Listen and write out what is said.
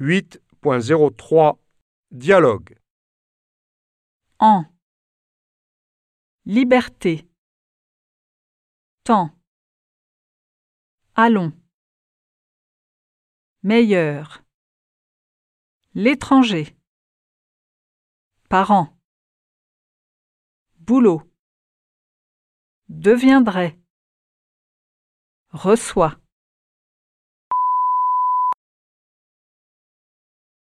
8.03 Dialogue En. Liberté. Temps. Allons. Meilleur. L'étranger. Parents. Boulot. Deviendrait. Reçoit.